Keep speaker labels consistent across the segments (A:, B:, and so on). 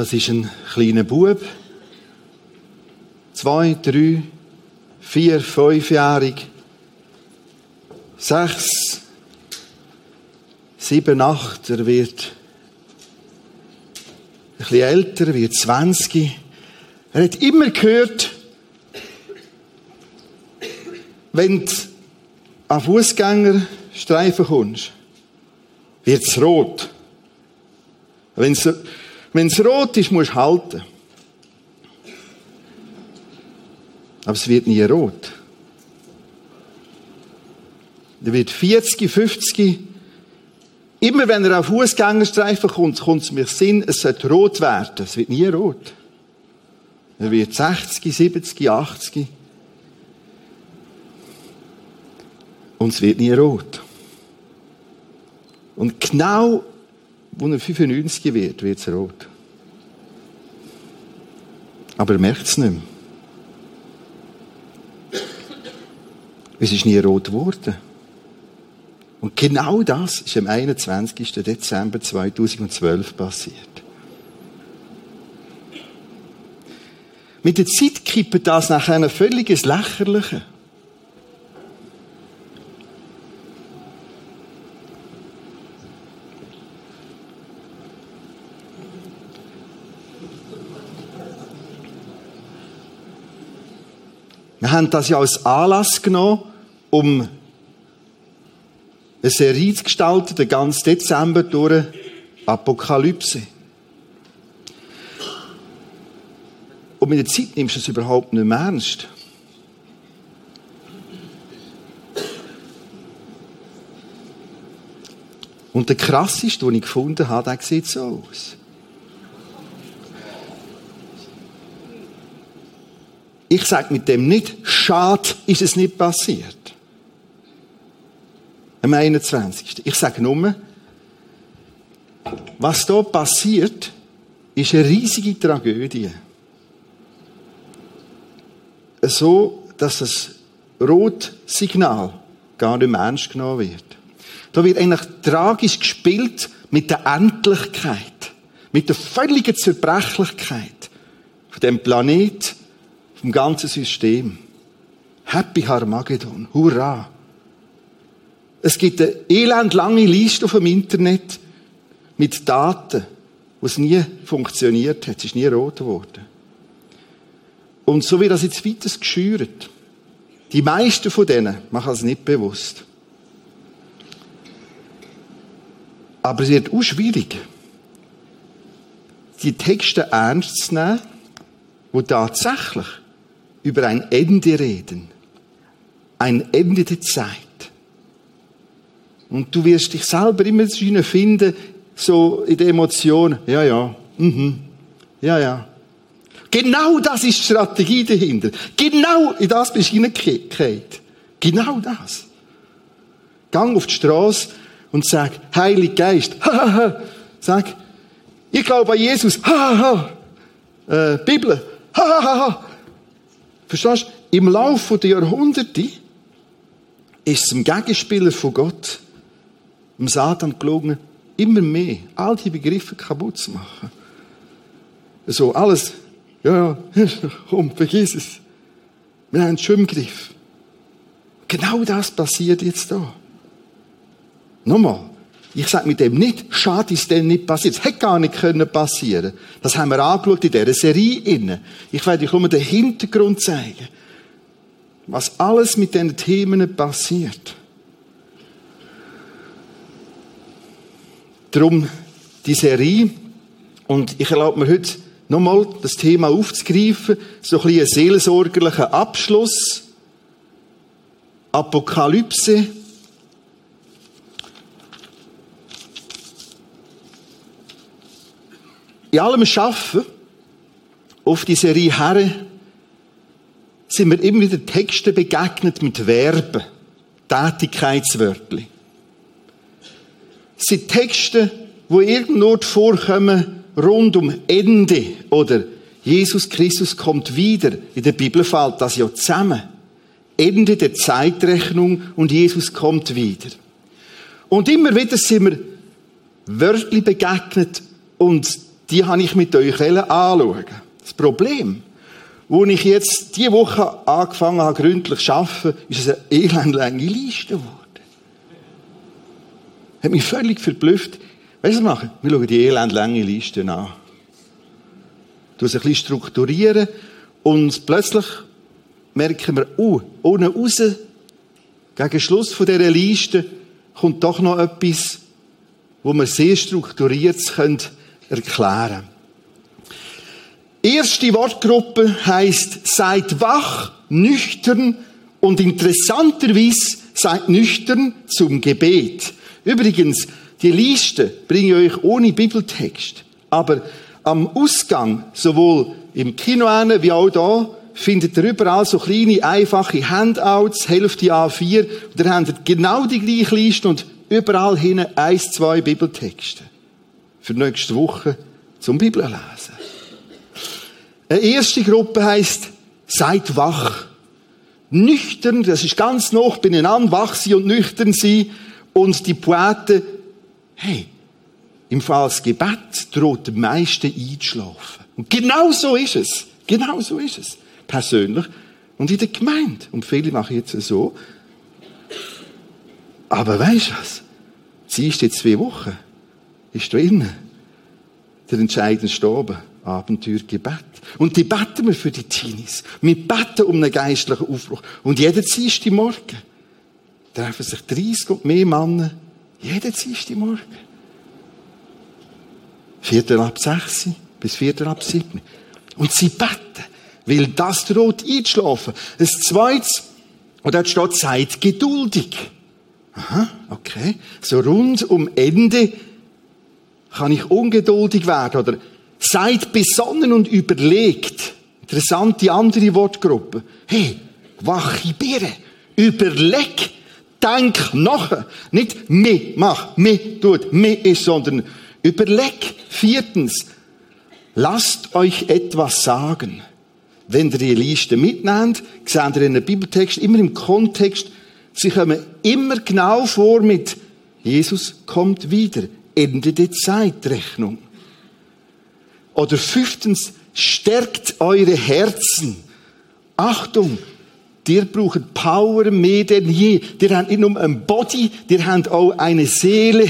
A: Das ist ein kleiner Bub. Zwei, drei, vier, fünfjährig. Sechs, sieben, acht. Er wird ein bisschen älter, wird zwanzig. Er hat immer gehört, wenn du an Fußgängerstreifen kommst, wird es rot. Wenn es rot ist, musst du halten. Aber es wird nie rot. Er wird 40, 50. Immer wenn er auf Fußgängerstreifen kommt, kommt es mir Sinn, es sollte rot werden. Es wird nie rot. Er wird 60, 70, 80. Und es wird nie rot. Und genau, wo er 95 wird, wird es rot. Aber er merkt es nicht mehr. Es ist nie rot geworden. Und genau das ist am 21. Dezember 2012 passiert. Mit der Zeit kippt das nach einem völliges Lächerliche. Haben das ja als Anlass genommen, um eine Serie zu gestalten, den ganzen Dezember durch Apokalypse. Und mit der Zeit nimmst du es überhaupt nicht mehr ernst. Und der krasseste, den ich gefunden habe, der sieht so aus. Ich sage mit dem nicht, schade ist es nicht passiert. Am 21. Ich sage nur, was da passiert, ist eine riesige Tragödie. So, dass das Rotsignal gar nicht mehr ernst genommen wird. Da wird eigentlich tragisch gespielt mit der Endlichkeit, mit der völligen Zerbrechlichkeit von dem Planet vom ganzen System. Happy Harmageddon. Hurra. Es gibt eine elendlange Liste auf dem Internet mit Daten, wo nie funktioniert hat. Es ist nie rot geworden. Und so wird das jetzt weiter geschürt. Die meisten von denen machen es nicht bewusst. Aber es wird auch schwierig, die Texte ernst zu nehmen, wo tatsächlich über ein Ende reden. Ein Ende der Zeit. Und du wirst dich selber immer finden, so in der Emotion, ja, ja, mhm, ja, ja. Genau das ist die Strategie dahinter. Genau in das bist du hineingefallen. Genau das. Gang auf die Straße und sag, Heilig Geist, sag, ich glaube an Jesus, äh, Bibel, Verstehst du? Im Laufe der Jahrhunderte ist es im Gegenspieler von Gott, dem Satan gelungen, immer mehr all die Begriffe kaputt zu machen. So, alles, ja, ja, komm, vergiss es. Wir haben es schon im Griff. Genau das passiert jetzt da. Nochmal. Ich sage mit dem nicht, schade ist denn nicht passiert. Es hätte gar nicht können passieren. Das haben wir angeschaut in dieser Serie inne. Ich werde euch nur den Hintergrund zeigen. Was alles mit diesen Themen passiert. Darum die Serie. Und ich erlaube mir heute nochmal das Thema aufzugreifen. So ein bisschen ein seelsorgerlicher Abschluss. Apokalypse In allem Schaffen auf die Serie Herren sind wir immer wieder Texten begegnet mit Verben, Tätigkeitswörtchen. Es sind Texte, wo irgendwo vorkommen rund um Ende oder Jesus Christus kommt wieder. In der Bibel fällt das ja zusammen. Ende der Zeitrechnung und Jesus kommt wieder. Und immer wieder sind wir Wörtli begegnet und die habe ich mit euch anschauen. Das Problem, wo ich jetzt diese Woche angefangen habe, gründlich zu arbeiten, ist es eine elendlange Liste geworden. Hat mich völlig verblüfft. Weißt du was machen? Wir schauen die elendlange Liste an. Du es ein bisschen strukturieren und plötzlich merken wir, oh, ohne raus, gegen Schluss von dieser Liste kommt doch noch etwas, wo wir sehr strukturiert können erklären. Erste Wortgruppe heißt seid wach, nüchtern und interessanterweise seid nüchtern zum Gebet. Übrigens, die Liste bringe ich euch ohne Bibeltext. Aber am Ausgang, sowohl im Kino wie auch da, findet ihr überall so kleine, einfache Handouts, Hälfte A4. Und ihr habt genau die gleiche Liste und überall hinten eins, zwei Bibeltexte. Für nächste Woche zum Bibellesen. Eine erste Gruppe heißt, seid wach. Nüchtern, das ist ganz noch beieinander, wach sein und nüchtern sein. Und die Poeten, hey, im Fall des Gebet droht der meiste einzuschlafen. Und genau so ist es. Genau so ist es. Persönlich und in der Gemeinde. Und viele machen jetzt so. Aber weißt du was? Sie ist jetzt zwei Wochen. Ist drinnen. Der entscheidende Stoben. Abenteuer Gebet. Und die beten wir für die Teenies. Wir beten um einen geistlichen Aufbruch. Und jeden Morgen treffen sich 30 und mehr Männer jeden Morgen. Viertel ab sechs bis viertel ab sieben. Und sie beten, weil das droht einzuschlafen. Das Zweite, und dort steht, seid geduldig. Aha, okay. So rund um Ende kann ich ungeduldig werden oder seid besonnen und überlegt. Interessante andere Wortgruppe. Hey, wache Birne. Überleg. Denk nachher. Nicht me mach, me tut, me ist, sondern überleg. Viertens. Lasst euch etwas sagen. Wenn ihr die Liste mitnehmt, seht ihr in den Bibeltext immer im Kontext, sie kommen immer genau vor mit Jesus kommt wieder. Ende der Zeitrechnung. Oder fünftens, stärkt eure Herzen. Achtung, Ihr braucht Power mehr denn je. Ihr habt nicht nur ein Body, ihr habt auch eine Seele.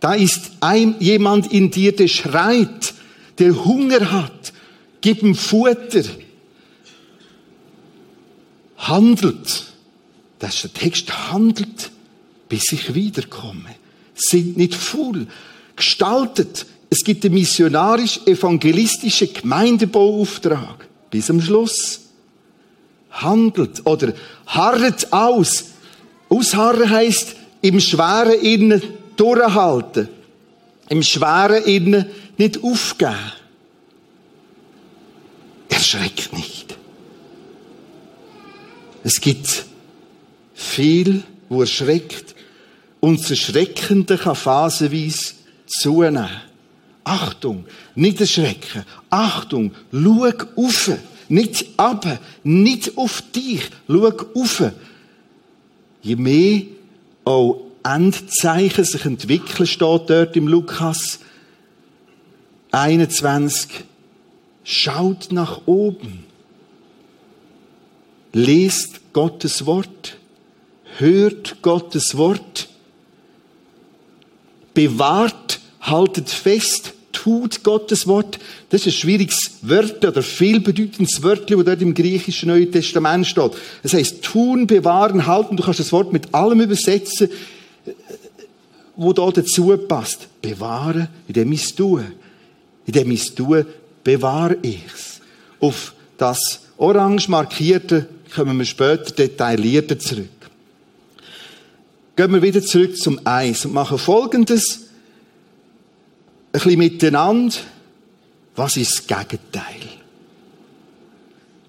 A: Da ist ein, jemand in dir, der schreit, der Hunger hat. Gib ihm Futter. Handelt. Das ist der Text. Handelt, bis ich wiederkomme. Sind nicht voll. Gestaltet. Es gibt den missionarisch-evangelistischen Gemeindebauauftrag. Bis am Schluss handelt oder harret aus. Ausharren heißt im schweren Innen durchhalten. Im schweren Innen nicht aufgeben. Erschreckt nicht. Es gibt viel, wo erschreckt und das kann phasenweise zunehmen. Achtung, nicht erschrecken. Achtung, schau auf. Nicht ab, nicht auf dich. Schau auf. Je mehr auch Endzeichen sich entwickeln, steht dort im Lukas 21. Schaut nach oben. Lest Gottes Wort. Hört Gottes Wort. Bewahrt, haltet fest tut Gottes Wort. Das ist ein schwieriges Wort oder vielbedeutendes Wort, das dort im griechischen Neuen Testament steht. Das heißt, tun, bewahren, halten. Du kannst das Wort mit allem übersetzen, wo da dazu passt. Bewahren, in dem ich es tue. In dem ich es tue, bewahre ich's. Auf das orange markierte kommen wir später detaillierter zurück. Gehen wir wieder zurück zum Eis und machen Folgendes ein bisschen miteinander, was ist das Gegenteil?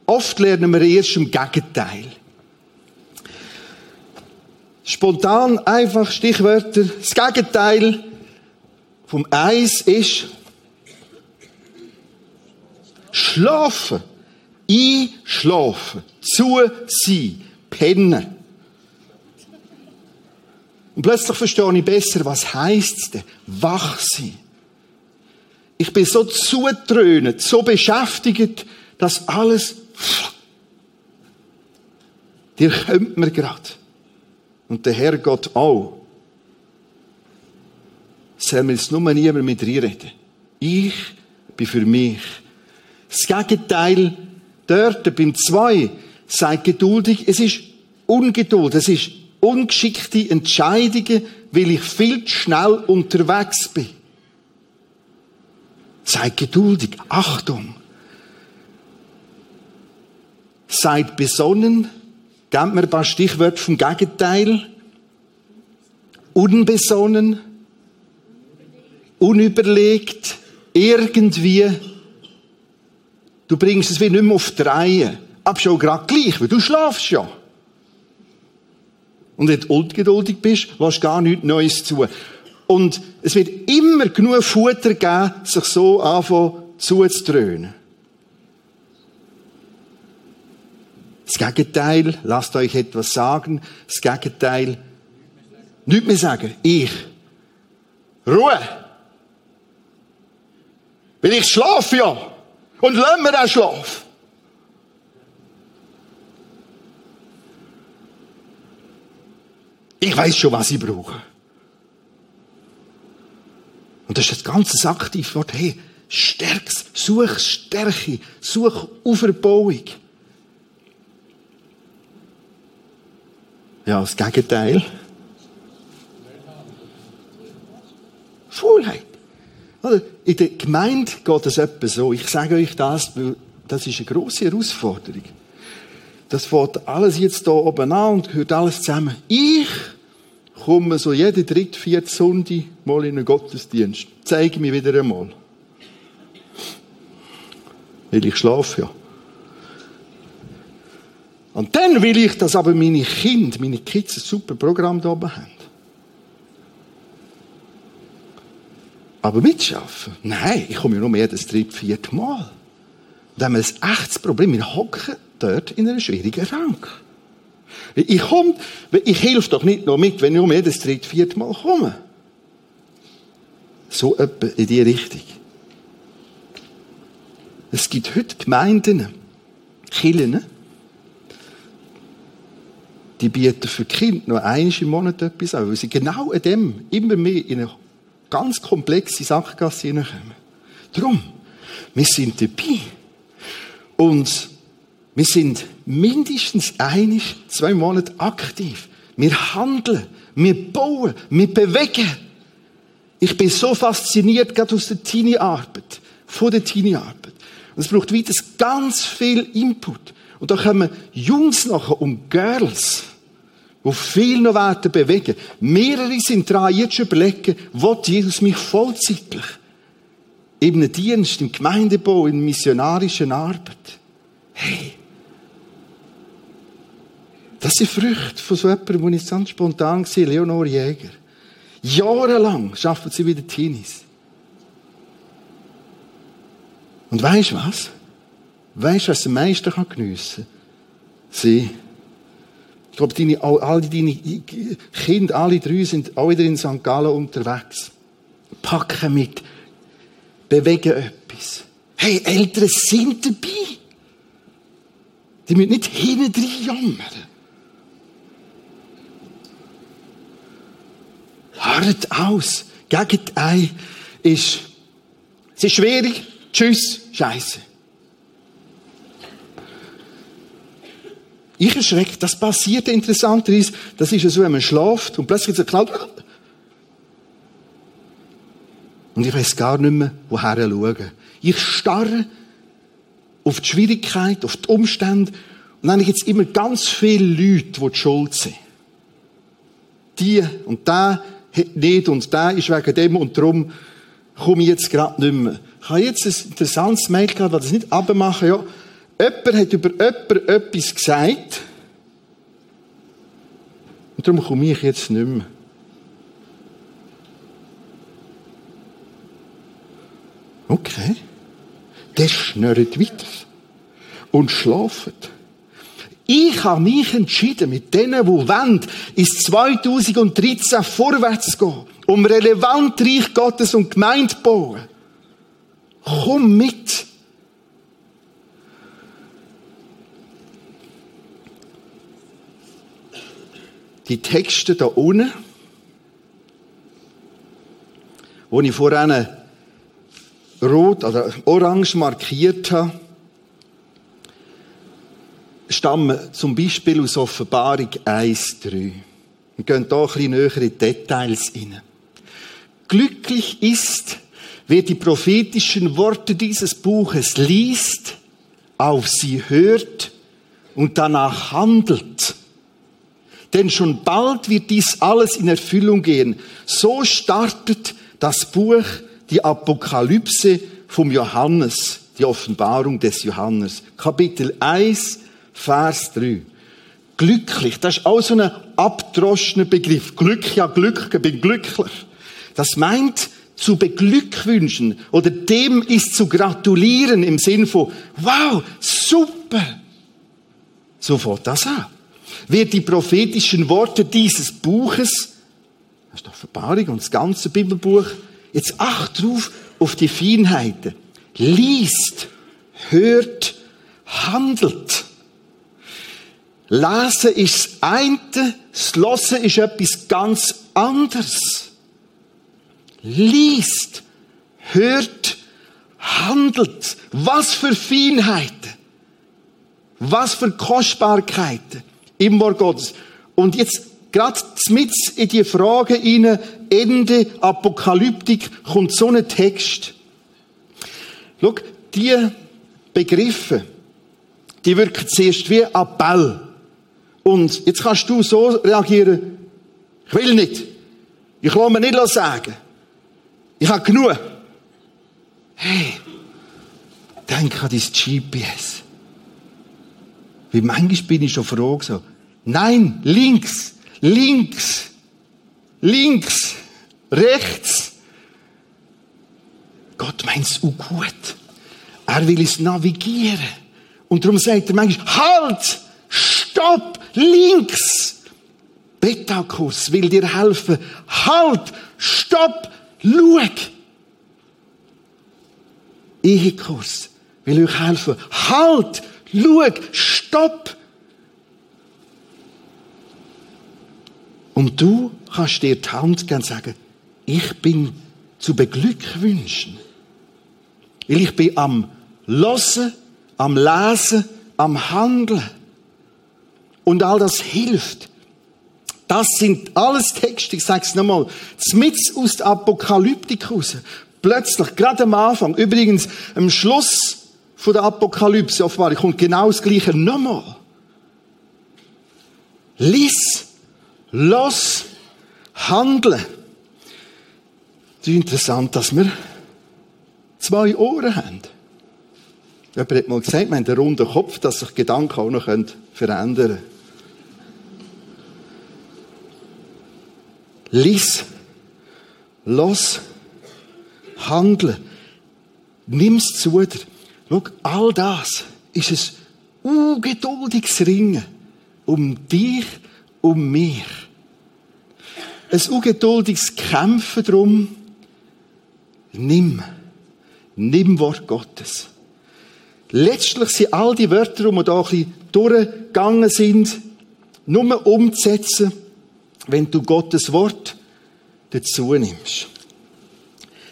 A: Oft lernen wir erst im Gegenteil. Spontan einfach Stichwörter. Das Gegenteil vom Eis ist schlafen, einschlafen, zu sein, pennen. Und plötzlich verstehe ich besser, was heißt es denn? Wach sein. Ich bin so zutrönet, so beschäftigt, dass alles, dir kommt mir grad. Und der Herr Gott auch. Soll mir jetzt nur niemand mit reinreden. Ich bin für mich. Das Gegenteil, dort beim Zwei, seid geduldig, es ist Ungeduld, es ist ungeschickte Entscheidungen, weil ich viel zu schnell unterwegs bin. Seid geduldig, Achtung. Seid besonnen, gebt mir ein paar Stichwörter vom Gegenteil. Unbesonnen, unüberlegt, irgendwie. Du bringst es wie nicht mehr auf die Reihe. Aber schon gerade gleich, weil du schlafst ja. Und wenn du ungeduldig bist, lässt gar nichts Neues zu. Und es wird immer genug Futter geben, sich so anfangen zuzudröhnen. Das Gegenteil, lasst euch etwas sagen. Das Gegenteil, nichts mehr sagen. Ich. Ruhe. Weil ich schlafe ja. Und lass mir auch schlafen. Ich weiß schon, was ich brauche. Und das ist das ganze Aktivwort. Hey, stärk's, such Stärke, such Auferbauung. Ja, das Gegenteil. Faulheit. In der Gemeinde geht es etwa so. Ich sage euch das, weil das ist eine grosse Herausforderung. Das fährt alles jetzt hier oben an und gehört alles zusammen. Ich komme so jede dritte, vierte Sonntag mal in einen Gottesdienst. Zeige mir wieder einmal. Weil ich schlafe ja. Und dann will ich, dass aber meine Kinder, meine Kids ein super Programm da oben haben. Aber mitschaffen? Nein, ich komme ja nur mehr das dritte, vierte Mal. Da haben wir ein echtes Problem. Wir hocken dort in einer schwierigen Rang. Ich komme, ich helfe doch nicht noch mit, wenn ich um jedes dritte, vierte Mal komme. So etwa in die Richtung. Es gibt heute Gemeinden, Kirchen, die bieten für Kinder noch einmal im Monat etwas an, weil sie genau an dem immer mehr in eine ganz komplexe Sackgasse hineinkommen. Darum, wir sind dabei. Und wir sind mindestens ein, zwei Monate aktiv. Wir handeln, wir bauen, wir bewegen. Ich bin so fasziniert, gerade aus der Teenie-Arbeit, von der Teenie-Arbeit. Und es braucht wieder ganz viel Input. Und da kommen Jungs nachher und Girls, die viel noch werden bewegen. Mehrere sind dran, jetzt schon überlegen, wo Jesus mich vollzeitlich einem Dienst, im Gemeindebau, in missionarischen Arbeit. Hey, das sind Früchte von so jemandem, wo ich ganz spontan war, Leonor Jäger. Jahrelang arbeiten sie wieder Teenies. Und weisst was? Weisst du, was am meisten geniessen kann? Sie. Ich glaube, deine, alle deine Kinder, alle drei sind auch wieder in St. Gallen unterwegs. Packen mit. Bewegen etwas. Hey, Eltern sind dabei. Die müssen nicht hinten jammern. Hört aus. Gegenteil ist, es ist schwierig. Tschüss. Scheiße. Ich erschrecke, das passiert interessanterweise, das ist ja so, wenn man schlaft und plötzlich so knallt. Und ich weiß gar nicht mehr, woher schauen. Ich starre auf die Schwierigkeit, auf die Umstände und dann gibt es immer ganz viele Leute, die die schuld sind. Die und der nicht und der ist wegen dem und darum komme ich jetzt gerade nicht mehr. Ich habe jetzt ein interessantes Mail gehabt, das nicht abmachen, ja. Jemand hat über jemanden etwas gesagt und darum komme ich jetzt nicht mehr. Okay. Der schnurrt weiter und schlaft. Ich habe mich entschieden, mit denen, die wollen, ins 2013 vorwärts zu gehen, um relevant Reich Gottes und Gemeinde zu bauen. Komm mit. Die Texte da unten, wo ich vorhin rot oder orange markiert habe, stammen zum Beispiel aus Offenbarung 1,3. Wir gehen hier ein bisschen näher in Details rein. Glücklich ist, wer die prophetischen Worte dieses Buches liest, auf sie hört und danach handelt. Denn schon bald wird dies alles in Erfüllung gehen. So startet das Buch die Apokalypse vom Johannes, die Offenbarung des Johannes. Kapitel 1, Vers 3. Glücklich, das ist auch so ein abdroschener Begriff. Glück, ja Glück, ich bin glücklich. Das meint zu beglückwünschen oder dem ist zu gratulieren im Sinn von, wow, super. So fängt das an. Wer die prophetischen Worte dieses Buches, das ist doch Verbarung und das ganze Bibelbuch, jetzt acht drauf auf die Feinheiten, liest, hört, handelt. Lesen ist das eine, das Hören ist etwas ganz anderes. Liest, hört, handelt. Was für Feinheiten. Was für Kostbarkeiten im Wort Gottes. Und jetzt gerade mit in die Frage hinein, Ende Apokalyptik, kommt so ein Text. Schau, die Begriffe, die wirken zuerst wie Appell. Und jetzt kannst du so reagieren, ich will nicht. Ich lasse mir nicht sagen. Ich habe genug. Hey, denk an dein GPS. Wie manchmal bin ich schon froh so. Nein, links, links, links, rechts. Gott meint es auch gut. Er will es navigieren. Und darum sagt er manchmal, halt, stopp, links. Beta-Kurs will dir helfen. Halt, stopp, schau. Ehekurs will euch helfen. Halt, schau, stopp. Und du kannst dir die Hand gern sagen, ich bin zu beglückwünschen. Weil ich bin am Losen, am Lesen, am Handeln. Und all das hilft. Das sind alles Texte, ich sage es nochmal, mit aus der Apokalyptik raus. Plötzlich, gerade am Anfang, übrigens am Schluss von der Apokalypse offenbar, kommt genau das Gleiche nochmal. Lies, los, handeln. Es ist interessant, dass wir zwei Ohren haben. Jemand hat mal gesagt, wir haben einen runden Kopf, dass sich Gedanken auch noch verändern können. Lies, los, handle, nimm's zu dir. Schau, all das ist ein ungeduldiges Ringen um dich, um mich. Ein ungeduldiges Kämpfen darum, nimm, nimm Wort Gottes. Letztlich sind all die Wörter, die wir da ein bisschen durchgegangen sind, nur umzusetzen, wenn du Gottes Wort dazu nimmst.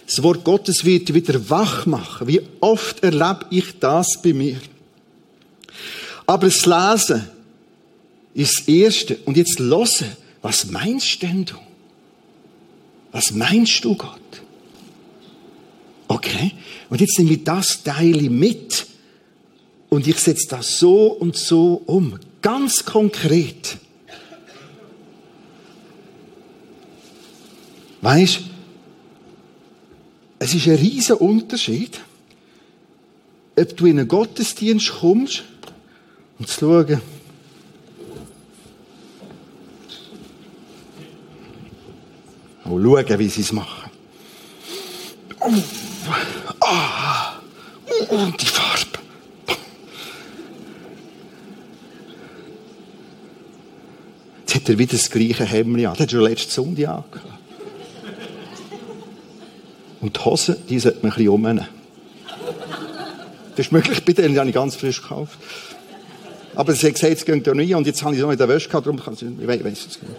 A: Das Wort Gottes wird wieder wach machen. Wie oft erlebe ich das bei mir? Aber das Lesen ist das Erste. Und jetzt hören, was meinst denn du? Was meinst du, Gott? Okay. Und jetzt nehme ich das Teil mit und ich setze das so und so um. Ganz konkret. Weißt, es ist ein riesiger Unterschied, ob du in einen Gottesdienst kommst und zu schauen, oh, schauen, wie sie es machen. Oh, ah, oh, und die Farbe. Jetzt hat er wieder das gleiche Hemd an. Das hat schon letzte Sonntag angehabt. Und die Hose, die sollte man ein bisschen umnehmen. Das ist möglich bei denen, die habe ich ganz frisch gekauft. Aber sie hat gesagt, es geht ja nie und jetzt habe ich es noch in der Wäsche gehabt, darum kann ich, ich weiß, es nicht.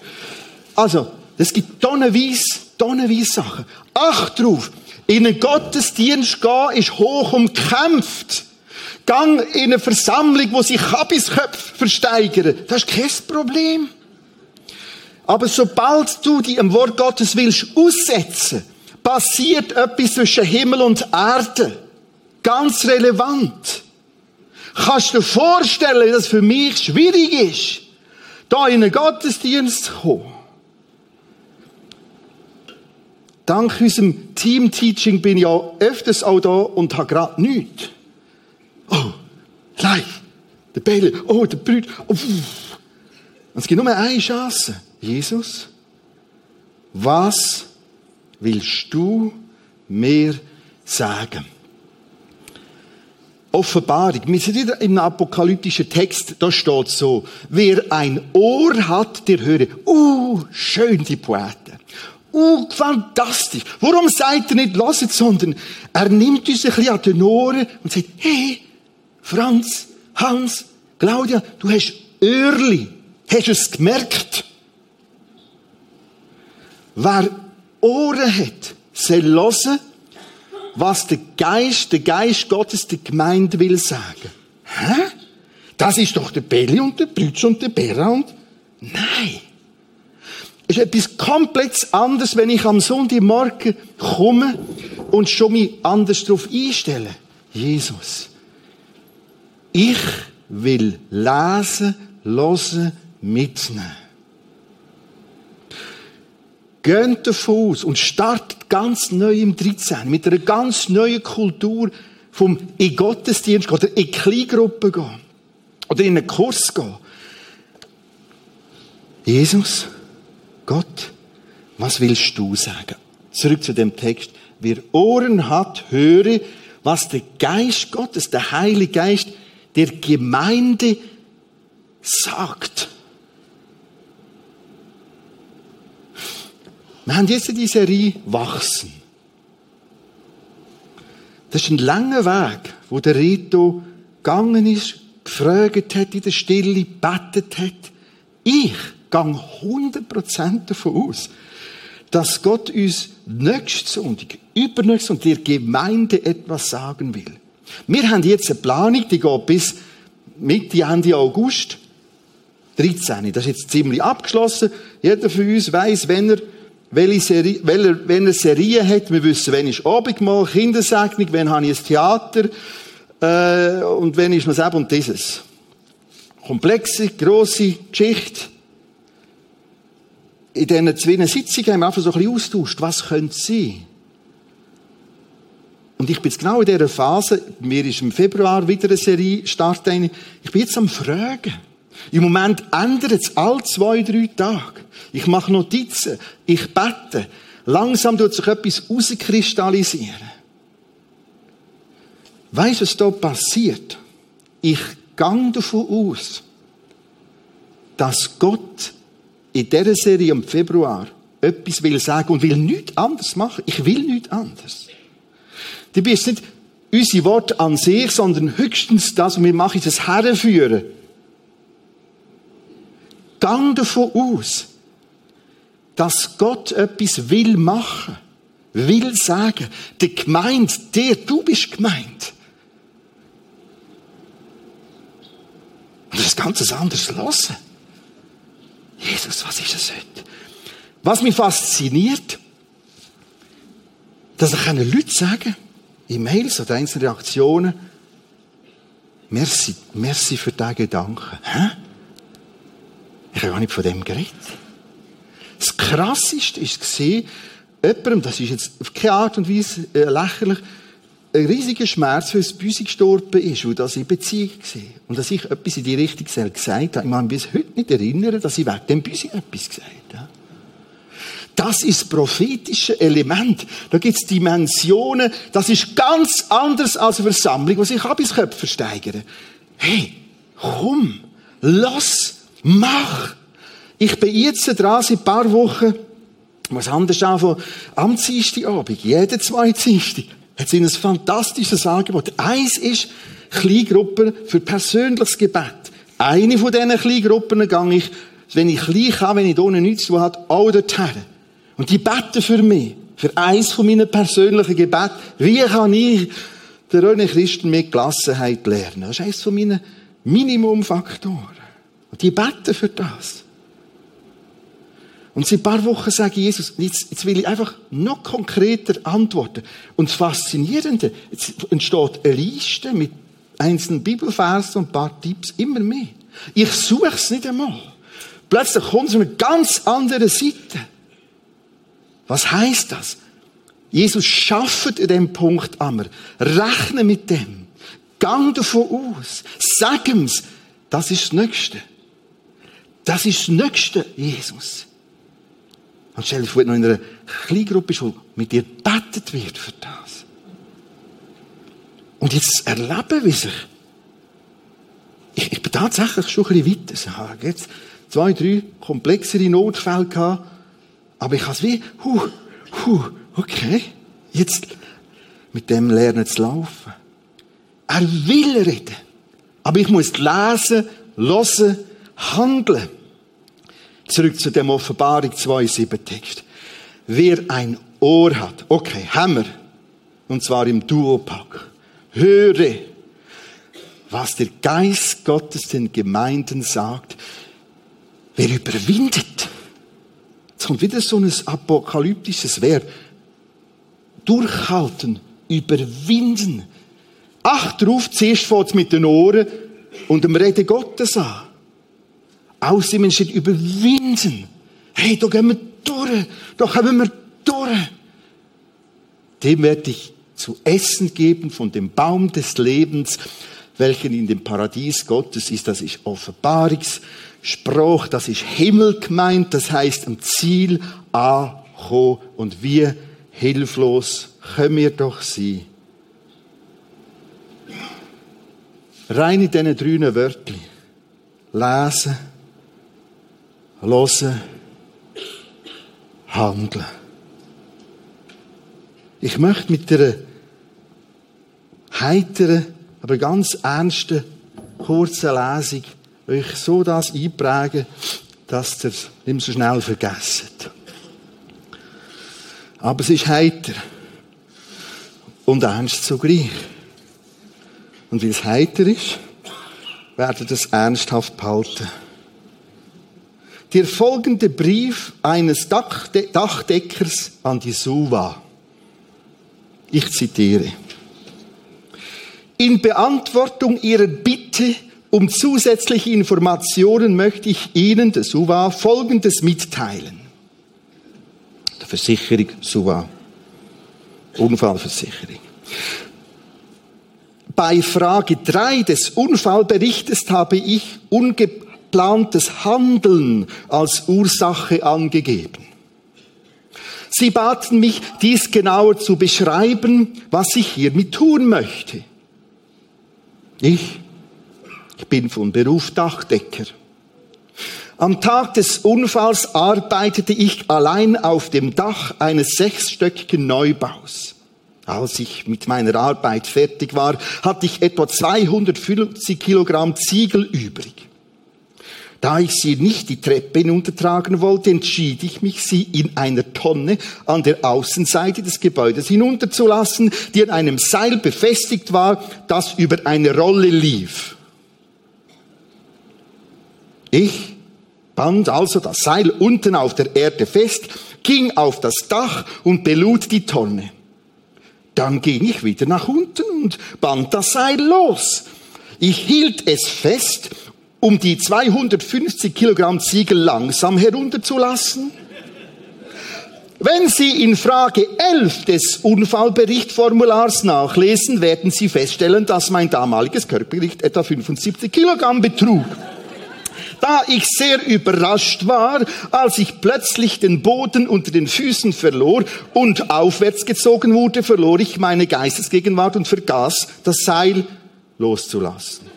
A: Also, es gibt tonnenweise, tonnenweise Sachen. Acht drauf. In einen Gottesdienst gehen ist hoch umkämpft. Gang in eine Versammlung, wo sich Kabisköpfe versteigern. Das ist kein Problem. Aber sobald du dich am Wort Gottes willst aussetzen, passiert etwas zwischen Himmel und Erde. Ganz relevant. Kannst du dir vorstellen, dass es für mich schwierig ist, da in einen Gottesdienst zu kommen? Dank unserem Team-Teaching bin ich ja öfters auch da und habe gerade nichts. Oh, gleich. Der Bälle, oh, der Brüder. Oh, es gibt nur eine Chance. Jesus, was willst du mir sagen? Offenbarung. Wir sind wieder im apokalyptischen Text, da steht so, wer ein Ohr hat, der höre. Uh, schön die Poete. Uh, fantastisch. Warum sagt er nicht, lasst, sondern er nimmt uns ein bisschen an den Ohren und sagt, hey, Franz, Hans, Claudia, du hast Öhrli. Hast du es gemerkt? Wer Ohren hat, soll hören, was der Geist, der Geist Gottes der Gemeinde will sagen. Hä? Das ist doch der Belli und der Brütsch und der Bera und... Nein. Es ist etwas komplett anderes, wenn ich am Sonntagmorgen komme und schon mich anders darauf einstelle. Jesus. Ich will lesen, hören, mitnehmen. Geht davon aus und startet ganz neu im 13. mit einer ganz neuen Kultur vom in Gottesdienst gehen oder in Kleingruppen gehen oder in einen Kurs gehen. Jesus, Gott, was willst du sagen? Zurück zu dem Text. Wer Ohren hat, höre, was der Geist Gottes, der Heilige Geist der Gemeinde sagt. Wir haben jetzt die Serie Wachsen. Das ist ein langer Weg, wo der Rito gegangen ist, gefragt hat in der Stille, bettet hat. Ich gehe 100% davon aus, dass Gott uns nächste Sonntag, übernächste und der Gemeinde etwas sagen will. Wir haben jetzt eine Planung, die geht bis Mitte, Ende August 13. Das ist jetzt ziemlich abgeschlossen. Jeder von uns weiß, wenn er welche Serie, welche, wenn er Serien hat, wir wissen, wenn ist Abendmahl, Kindersegnung, wenn habe ich ein Theater, äh, und wenn ist noch das und dieses. Komplexe, grosse Geschichte. In diesen zwei Sitzungen haben wir einfach so ein bisschen austauscht, was könnte sein? Und ich bin jetzt genau in dieser Phase, mir ist im Februar wieder eine Serie starten, ich bin jetzt am Fragen. Im Moment ändert es alle zwei, drei Tage. Ich mache Notizen. Ich bete. Langsam tut sich etwas rauskristallisieren. Weißt du, was da passiert? Ich gehe davon aus, dass Gott in dieser Serie im Februar etwas will sagen und will nichts anderes machen. Ich will nichts anderes. Du bist nicht unsere Worte an sich, sondern höchstens das, und wir machen das Herrenführen Gang davon aus, dass Gott etwas will machen, will sagen. Die Gemeinde, der, du bist gemeint. Und das Ganze anders lassen. Jesus, was ist das heute? Was mich fasziniert, dass ich Leute sagen, in Mails oder einzelnen Reaktionen, merci, merci für deinen Gedanken. Hä? Ich habe gar nicht von dem geredet. Das Krasseste ist gesehen, jemandem, das ist jetzt auf keine Art und Weise äh, lächerlich, ein riesiger Schmerz, weil es bei gestorben ist, weil das in Beziehung war. Und dass ich etwas in die Richtung gesagt habe. Ich kann mich bis heute nicht erinnern, dass ich wegen dem Büsi etwas gesagt habe. Das ist das prophetische Element. Da gibt es Dimensionen. Das ist ganz anders als eine Versammlung, die sich Abisköpfe steigern. Hey, komm, lass Mach! Ich bin jetzt dran, seit ein paar Wochen, was anders anfangen, am Dienstagabend, jeden zweiten Dienstag. hat sie ein fantastisches Angebot. Eins ist Kleingruppen für persönliches Gebet. Eine von diesen Kleingruppen gehe ich, wenn ich klein kann, wenn ich da nichts zu habe, auch dorthin. Und die beten für mich. Für eins von meinen persönlichen Gebeten. Wie kann ich der René Christen mit Gelassenheit lernen? Das ist eines von meinen Minimumfaktoren. Und die beten für das. Und seit ein paar Wochen sage ich Jesus, jetzt, jetzt will ich einfach noch konkreter antworten. Und das Faszinierende, jetzt entsteht eine Liste mit einzelnen Bibelversen und ein paar Tipps, immer mehr. Ich suche es nicht einmal. Plötzlich kommt es von einer ganz anderen Seite. Was heißt das? Jesus schafft in dem Punkt einmal. Rechne mit dem. Gang davon aus. Sag ihm's. Das ist das Nächste. Das ist das Nächste, Jesus. Und stell dir vor, noch in einer Kleingruppe ist, wo mit dir betet wird für das. Und jetzt erleben, wie sich, ich, ich bin tatsächlich schon ein bisschen weiter. Ich jetzt zwei, drei komplexere Notfälle gehabt, aber ich habe es wie, huh, huh, okay, jetzt mit dem lernen zu laufen. Er will reden, aber ich muss lesen, hören, handeln. Zurück zu dem Offenbarung 2,7 Text. Wer ein Ohr hat, okay, wir. Und zwar im Duopack. Höre, was der Geist Gottes den Gemeinden sagt. Wer überwindet. Jetzt kommt wieder so ein apokalyptisches Verb. Durchhalten, überwinden. Acht drauf, zuerst fährt mit den Ohren und dem Reden Gottes an. Aus dem entsteht überwinden. Hey, da gehen wir durch. Da kommen wir durch. Dem werde ich zu essen geben von dem Baum des Lebens, welchen in dem Paradies Gottes ist. Das ist Offenbarungsspruch, das ist Himmel gemeint, das heißt am Ziel ankommen und wie hilflos können wir doch sein. Rein in diesen drei Wörtern. Lesen, hören, handeln. Ich möchte mit der heiteren, aber ganz ernsten, kurzen Lesung euch so das einprägen, dass ihr es nicht so schnell vergesst. Aber es ist heiter und ernst zugleich. Und weil es heiter ist, werdet ihr es ernsthaft behalten. Der folgende Brief eines Dachdeckers an die Suva. Ich zitiere. In Beantwortung Ihrer Bitte um zusätzliche Informationen möchte ich Ihnen, der Suva, Folgendes mitteilen. Der Versicherung Suva. Unfallversicherung. Bei Frage 3 des Unfallberichtes habe ich ungeplant geplantes Handeln als Ursache angegeben. Sie baten mich, dies genauer zu beschreiben, was ich hiermit tun möchte. Ich, ich bin von Beruf Dachdecker. Am Tag des Unfalls arbeitete ich allein auf dem Dach eines sechsstöckigen Neubaus. Als ich mit meiner Arbeit fertig war, hatte ich etwa 250 Kilogramm Ziegel übrig. Da ich sie nicht die Treppe hinuntertragen wollte, entschied ich mich, sie in einer Tonne an der Außenseite des Gebäudes hinunterzulassen, die an einem Seil befestigt war, das über eine Rolle lief. Ich band also das Seil unten auf der Erde fest, ging auf das Dach und belud die Tonne. Dann ging ich wieder nach unten und band das Seil los. Ich hielt es fest um die 250 Kilogramm Ziegel langsam herunterzulassen? Wenn Sie in Frage 11 des Unfallberichtformulars nachlesen, werden Sie feststellen, dass mein damaliges Körpergewicht etwa 75 Kilogramm betrug. Da ich sehr überrascht war, als ich plötzlich den Boden unter den Füßen verlor und aufwärts gezogen wurde, verlor ich meine Geistesgegenwart und vergaß, das Seil loszulassen.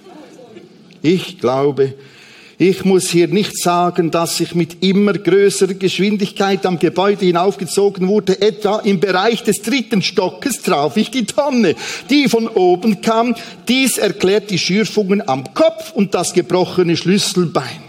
A: Ich glaube, Ich muss hier nicht sagen, dass ich mit immer größerer Geschwindigkeit am Gebäude hinaufgezogen wurde. Etwa im Bereich des dritten Stockes traf ich die Tonne, die von oben kam. Dies erklärt die Schürfungen am Kopf und das gebrochene Schlüsselbein.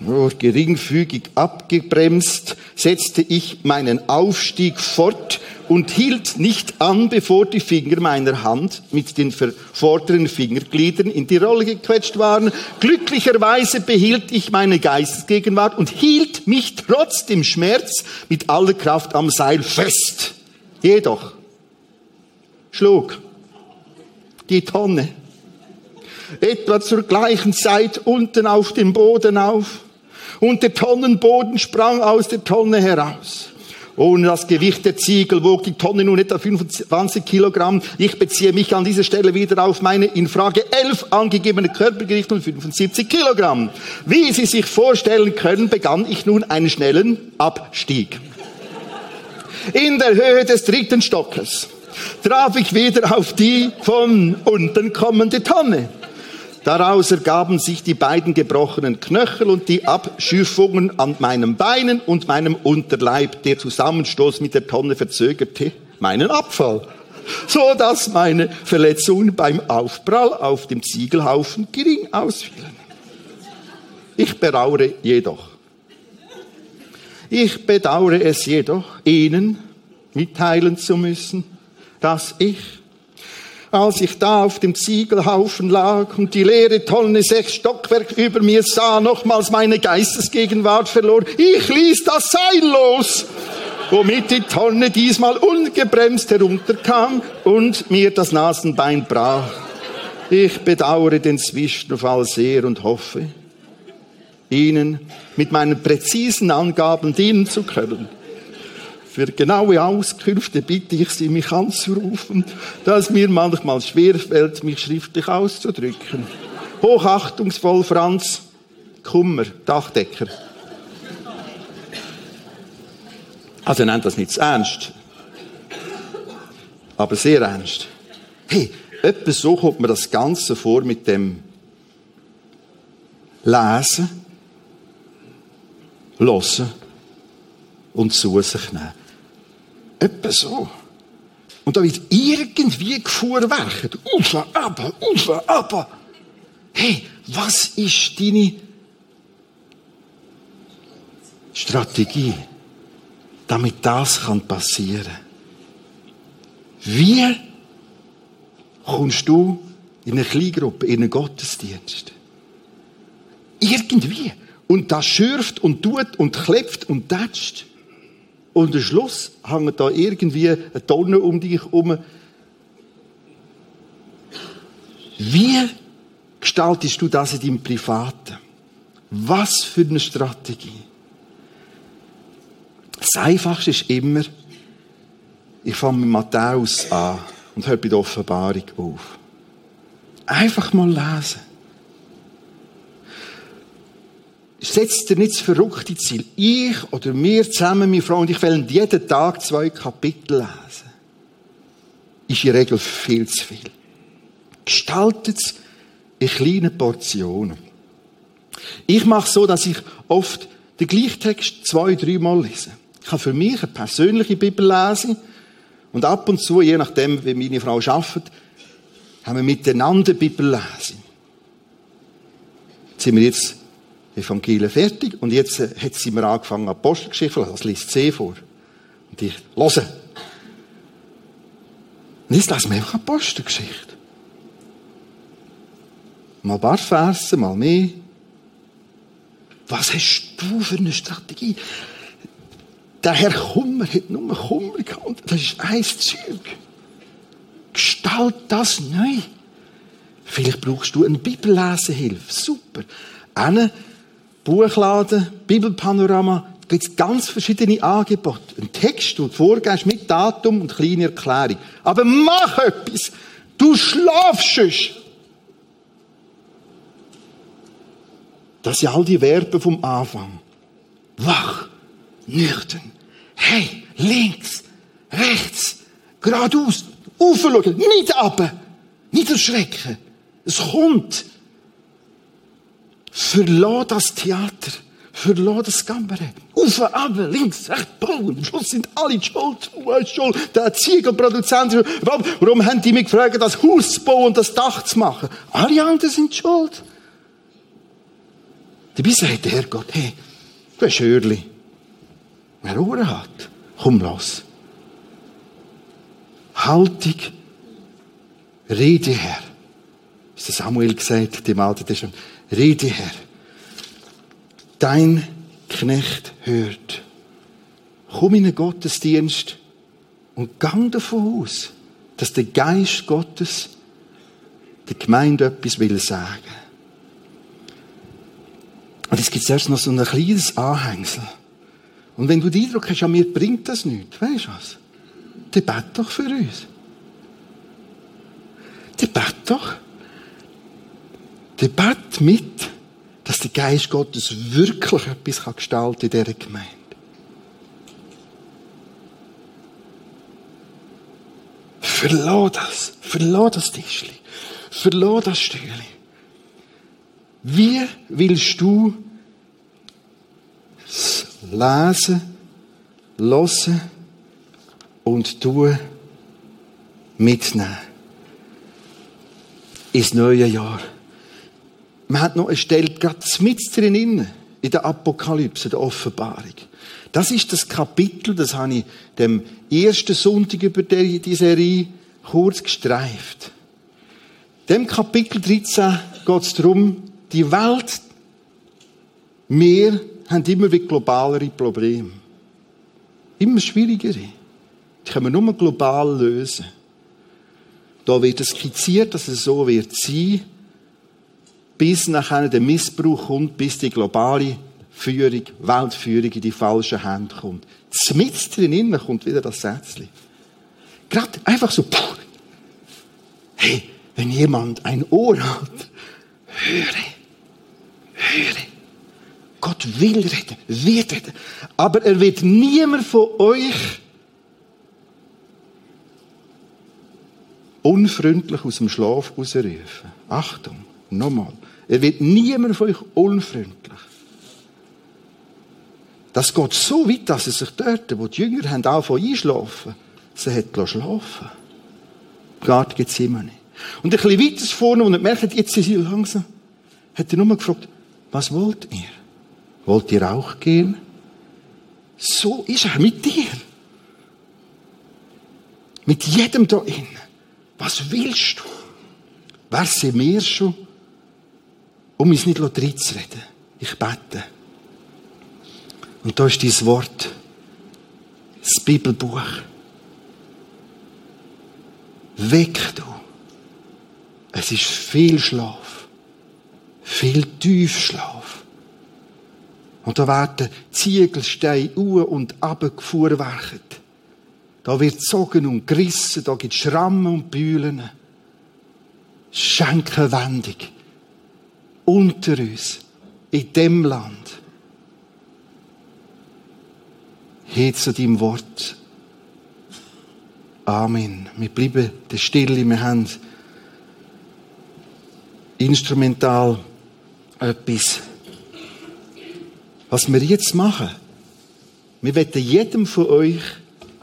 A: Nur geringfügig abgebremst, setzte ich meinen Aufstieg fort und hielt nicht an, bevor die Finger meiner Hand mit den vorderen Fingergliedern in die Rolle gequetscht waren. Glücklicherweise behielt ich meine Geistesgegenwart und hielt mich trotz dem Schmerz mit aller Kraft am Seil fest. Jedoch schlug die Tonne etwa zur gleichen Zeit unten auf dem Boden auf und der Tonnenboden sprang aus der Tonne heraus. Ohne das Gewicht der Ziegel wog die Tonne nun etwa 25 Kilogramm. Ich beziehe mich an dieser Stelle wieder auf meine in Frage 11 angegebene Körpergewicht von 75 Kilogramm. Wie Sie sich vorstellen können, begann ich nun einen schnellen Abstieg. In der Höhe des dritten Stockes traf ich wieder auf die von unten kommende Tonne. Daraus ergaben sich die beiden gebrochenen Knöchel und die Abschürfungen an meinen Beinen und meinem Unterleib. Der Zusammenstoß mit der Tonne verzögerte meinen Abfall, so dass meine Verletzungen beim Aufprall auf dem Ziegelhaufen gering ausfielen. Ich bedauere jedoch, ich bedauere es jedoch, Ihnen mitteilen zu müssen, dass ich als ich da auf dem Ziegelhaufen lag und die leere Tonne sechs Stockwerk über mir sah, nochmals meine Geistesgegenwart verlor. Ich ließ das Seil los, womit die Tonne diesmal ungebremst herunterkam und mir das Nasenbein brach. Ich bedauere den Zwischenfall sehr und hoffe, Ihnen mit meinen präzisen Angaben dienen zu können. Für genaue Auskünfte bitte ich Sie, mich anzurufen, da es mir manchmal schwerfällt, mich schriftlich auszudrücken. Hochachtungsvoll Franz Kummer, Dachdecker. Also nennt das nicht ernst, aber sehr ernst. Hey, etwa so kommt mir das Ganze vor mit dem Lesen, Hören und zu sich nehmen. Etwa so. Und da wird irgendwie gefuhrwerkt. Auf, ab, auf, ab. Hey, was ist deine Strategie, damit das kann passieren? Wie kommst du in eine Kleingruppe, in einen Gottesdienst? Irgendwie. Und das schürft und tut und klebt und tätscht. Und am Schluss hängt da irgendwie eine Tonne um dich herum. Wie gestaltest du das in deinem Privaten? Was für eine Strategie? Das Einfachste ist immer, ich fange mit Matthäus an und höre bei der Offenbarung auf. Einfach mal lesen. Setzt dir nicht das verrückte Ziel. Ich oder wir zusammen, meine Frau und ich wollen jeden Tag zwei Kapitel lesen. Ist in der Regel viel zu viel. Gestaltet es in kleinen Portionen. Ich mache so, dass ich oft den gleichen Text zwei, dreimal lese. Ich habe für mich eine persönliche Bibel lesen und ab und zu, je nachdem, wie meine Frau arbeitet, haben wir miteinander Bibel lesen. Jetzt sind wir jetzt Evangelien fertig und jetzt äh, hat sie mir angefangen, Apostelgeschichte, das liest sie vor. Und ich, höre. Und jetzt lesen wir einfach Apostelgeschichte. Mal ein paar Verse, mal mehr. Was hast du für eine Strategie? Der Herr Kummer hat nur Kummer gehabt. Das ist ein Zeug. Gestalt das neu. Vielleicht brauchst du eine Bibellesehilfe. Super. Eine Buchladen, Bibelpanorama, da gibt es ganz verschiedene Angebote. Ein Text, du vorgehst mit Datum und kleine Erklärung. Aber mach etwas! Du schlafst! Das sind all die Verben vom Anfang. Wach, nüchtern, hey, links, rechts, geradeaus, aufschauen, nicht ab, nicht erschrecken. Es kommt. Verlass das Theater. Verlass das Kabarett. Auf, ab, links, rechts, bauen. Am Schluss sind alle schuld. Hast schuld. Der Ziegelproduzent. Warum haben die mich gefragt, das Haus zu bauen und das Dach zu machen? Alle anderen sind schuld. Dabei sagt der Herrgott, hey, du hast Hörli. Wer Ohren hat, komm los. Haltung, Rede her. Ist das Samuel gesagt, dem Alten Testament. Rede her. Dein Knecht hört. Komm in den Gottesdienst und gang davon aus, dass der Geist Gottes der Gemeinde etwas will sagen. Und es gibt erst noch so ein kleines Anhängsel. Und wenn du den Eindruck hast, ja, mir bringt das nichts, weißt du was? Der bet doch für uns. Der bet doch. Der mit, dass der Geist Gottes wirklich etwas gestalten kann in dieser Gemeinde. Verlass das. Verlass das Tischli. Verlass das Stühle. Wie willst du lesen, hören und tun mitnehmen? Ins neue Jahr. Man hat noch eine Stelle gerade mit drin in der Apokalypse, der Offenbarung. Das ist das Kapitel, das habe ich dem ersten Sonntag über die Serie kurz gestreift. Dem Kapitel 13 geht es darum, die Welt, wir haben immer wieder globalere Probleme. Immer schwierigere. Die können wir nur global lösen. Da wird es skizziert, dass es so wird sein, bis nachher der Missbrauch kommt, bis die globale Führung, Weltführung in die falschen Hände kommt. Zmitz drinnen kommt wieder das Sätzchen. Gerade einfach so, puh. hey, wenn jemand ein Ohr hat, höre höre. Gott will reden, wird reden. Aber er wird niemand von euch unfreundlich aus dem Schlaf rausrufen. Achtung, nochmal. Er wird niemand von euch unfreundlich. Das geht so weit, dass er sich dort, wo die Jünger haben, angefangen einschlafen, sie hat schlafen Gott gibt es immer nicht. Und ein bisschen weiter vorne, und er merkt, jetzt sind sie langsam, hat er nur gefragt, was wollt ihr? Wollt ihr auch gehen? So ist er mit dir. Mit jedem da innen. Was willst du? Wer sind wir schon, um uns nicht reden? Ich bete. Und da ist dein Wort. Das Bibelbuch. Weck du. Es ist viel Schlaf viel Tiefschlaf. Und da werden Ziegelsteine u und abgefuhrwerket. Da wird zogen und gerissen, da gibt Schrammen und Bühlen. Schenkenwendung. Unter uns. In dem Land. Hier zu deinem Wort. Amen. Wir bleiben der Stille, wir haben instrumental etwas. Was wir jetzt machen, wir werden jedem von euch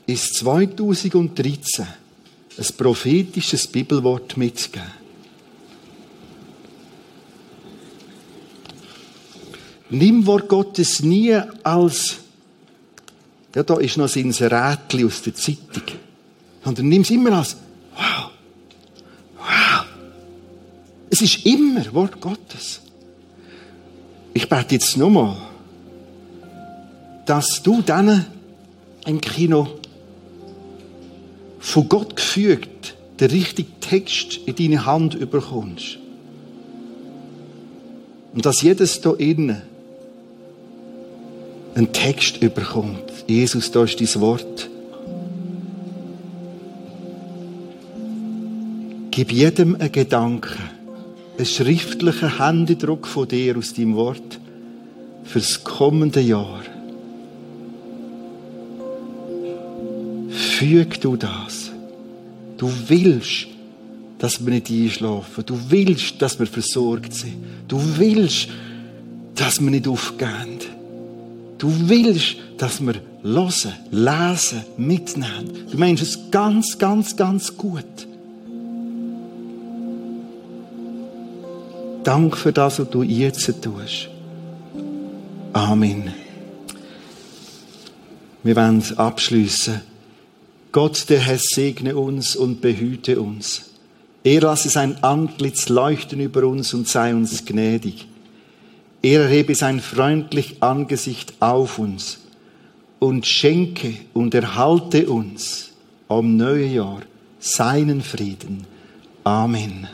A: ins 2013 ein prophetisches Bibelwort mitgeben. Nimm Wort Gottes nie als, ja, da ist noch ein Rätchen aus der Zeitung, sondern nimm es immer als, wow, wow. Es ist immer Wort Gottes. Ich bete jetzt nur mal, dass du dann im Kino von Gott gefügt den richtigen Text in deine Hand überkommst. Und dass jedes da innen einen Text überkommt. Jesus, da ist dein Wort. Gib jedem einen Gedanken einen schriftlichen Händedruck von dir aus deinem Wort fürs kommende Jahr. Füg du das. Du willst, dass wir nicht einschlafen. Du willst, dass wir versorgt sind. Du willst, dass wir nicht aufgehen. Du willst, dass wir hören, lesen, mitnehmen. Du meinst es ganz, ganz, ganz gut. Dank für das, was du jetzt tust. Amen. Wir werden abschließen. Gott, der Herr, segne uns und behüte uns. Er lasse sein Antlitz leuchten über uns und sei uns gnädig. Er erhebe sein freundlich Angesicht auf uns und schenke und erhalte uns am neue Jahr seinen Frieden. Amen.